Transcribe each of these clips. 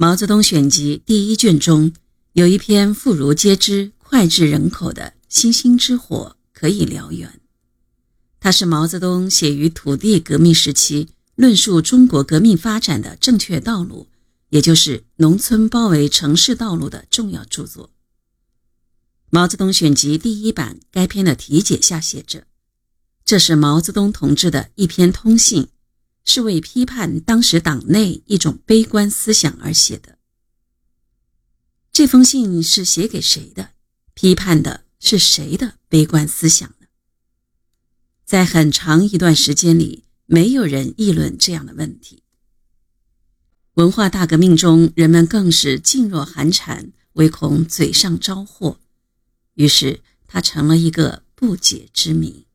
毛泽东选集》第一卷中有一篇妇孺皆知、脍炙人口的“星星之火可以燎原”，它是毛泽东写于土地革命时期，论述中国革命发展的正确道路，也就是农村包围城市道路的重要著作。《毛泽东选集》第一版该篇的题解下写着：“这是毛泽东同志的一篇通信。”是为批判当时党内一种悲观思想而写的。这封信是写给谁的？批判的是谁的悲观思想呢？在很长一段时间里，没有人议论这样的问题。文化大革命中，人们更是噤若寒蝉，唯恐嘴上招祸，于是它成了一个不解之谜。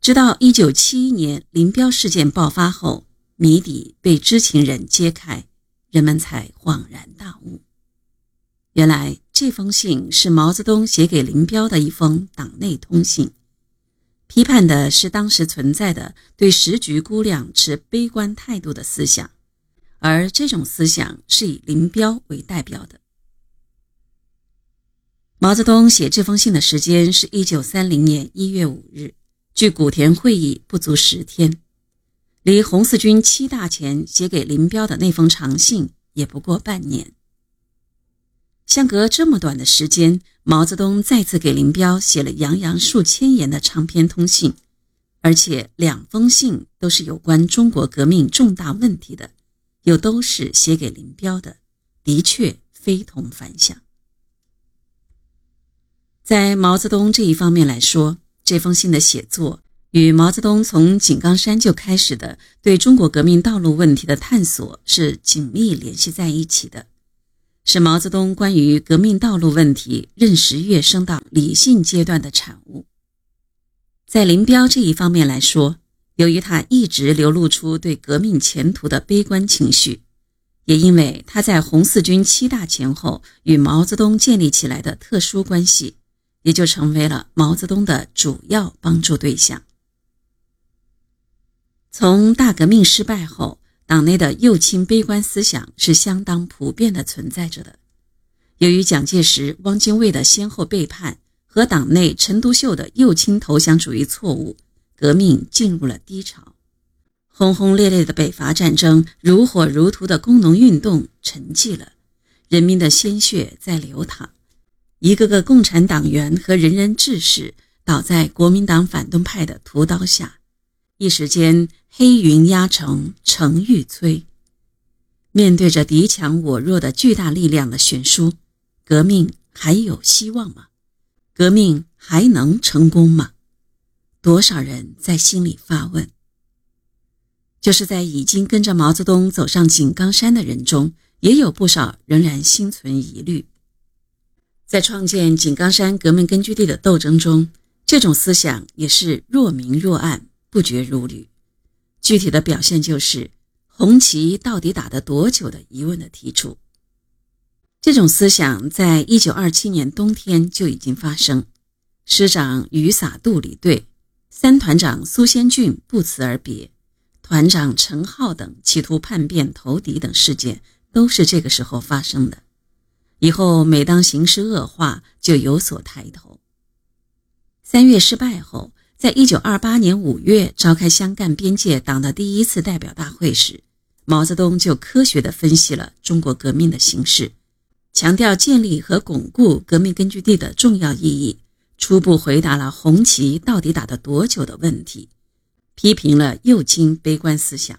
直到一九七一年林彪事件爆发后，谜底被知情人揭开，人们才恍然大悟。原来这封信是毛泽东写给林彪的一封党内通信，批判的是当时存在的对时局估量持悲观态度的思想，而这种思想是以林彪为代表的。毛泽东写这封信的时间是一九三零年一月五日。距古田会议不足十天，离红四军七大前写给林彪的那封长信也不过半年。相隔这么短的时间，毛泽东再次给林彪写了洋洋数千言的长篇通信，而且两封信都是有关中国革命重大问题的，又都是写给林彪的，的确非同凡响。在毛泽东这一方面来说，这封信的写作与毛泽东从井冈山就开始的对中国革命道路问题的探索是紧密联系在一起的，是毛泽东关于革命道路问题认识跃升到理性阶段的产物。在林彪这一方面来说，由于他一直流露出对革命前途的悲观情绪，也因为他在红四军七大前后与毛泽东建立起来的特殊关系。也就成为了毛泽东的主要帮助对象。从大革命失败后，党内的右倾悲观思想是相当普遍的存在着的。由于蒋介石、汪精卫的先后背叛和党内陈独秀的右倾投降主义错误，革命进入了低潮。轰轰烈烈的北伐战争、如火如荼的工农运动沉寂了，人民的鲜血在流淌。一个个共产党员和仁人志士倒在国民党反动派的屠刀下，一时间黑云压城，城欲摧。面对着敌强我弱的巨大力量的悬殊，革命还有希望吗？革命还能成功吗？多少人在心里发问。就是在已经跟着毛泽东走上井冈山的人中，也有不少仍然心存疑虑。在创建井冈山革命根据地的斗争中，这种思想也是若明若暗、不绝如缕。具体的表现就是“红旗到底打得多久”的疑问的提出。这种思想在一九二七年冬天就已经发生，师长雨洒肚里队，三团长苏先俊不辞而别，团长陈浩等企图叛变投敌等事件，都是这个时候发生的。以后每当形势恶化，就有所抬头。三月失败后，在一九二八年五月召开湘赣边界党的第一次代表大会时，毛泽东就科学地分析了中国革命的形势，强调建立和巩固革命根据地的重要意义，初步回答了红旗到底打得多久的问题，批评了右倾悲观思想。